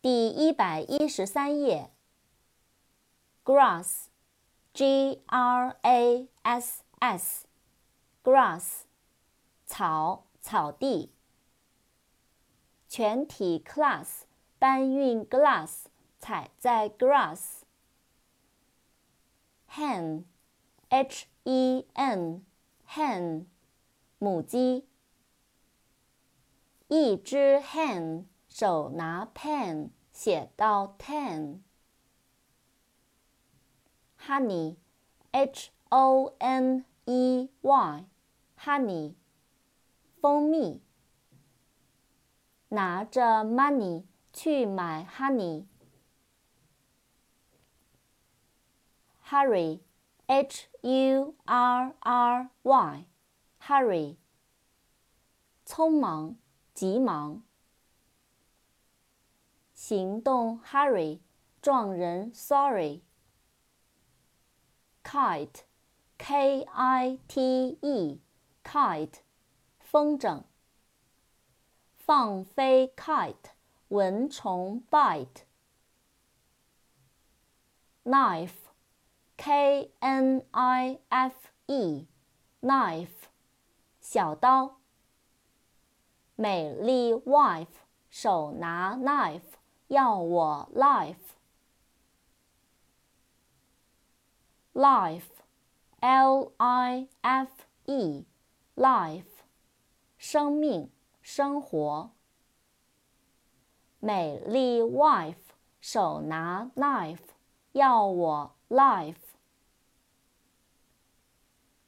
第一百一十三页。grass，g r a s s，grass，草，草地。全体 class 搬运 glass，踩在 grass。hen，h e n，hen，母鸡。一只 hen。手拿 pen 写到 ten。honey，h o n e y，honey，蜂蜜。拿着 money 去买 honey。hurry，h u r r y，hurry，匆忙，急忙。行动，hurry，撞人，sorry。kite，k i t e，kite，风筝。放飞，kite，蚊虫，bite。knife，k n i f e，knife，小刀。美丽，wife，手拿，knife。要我 life，life，l i f e，life，生命，生活。美丽 wife，手拿 knife，要我 life。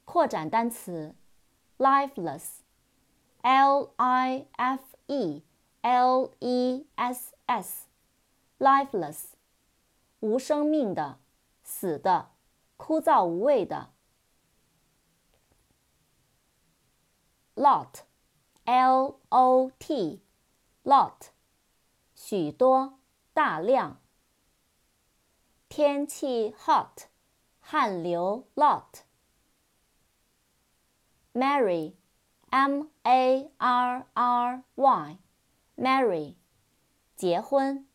扩展单词，lifeless，l i f e l e s s。lifeless，无生命的，死的，枯燥无味的。lot，l o t，lot，许多，大量。天气 hot，汗流 lot。marry，m a r r y，marry，结婚。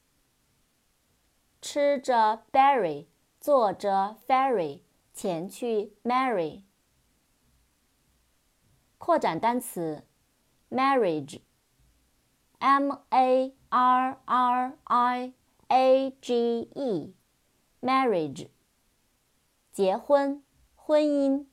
吃着 berry，坐着 ferry，前去 marry。扩展单词，marriage，m a r r i a g e，marriage，结婚，婚姻。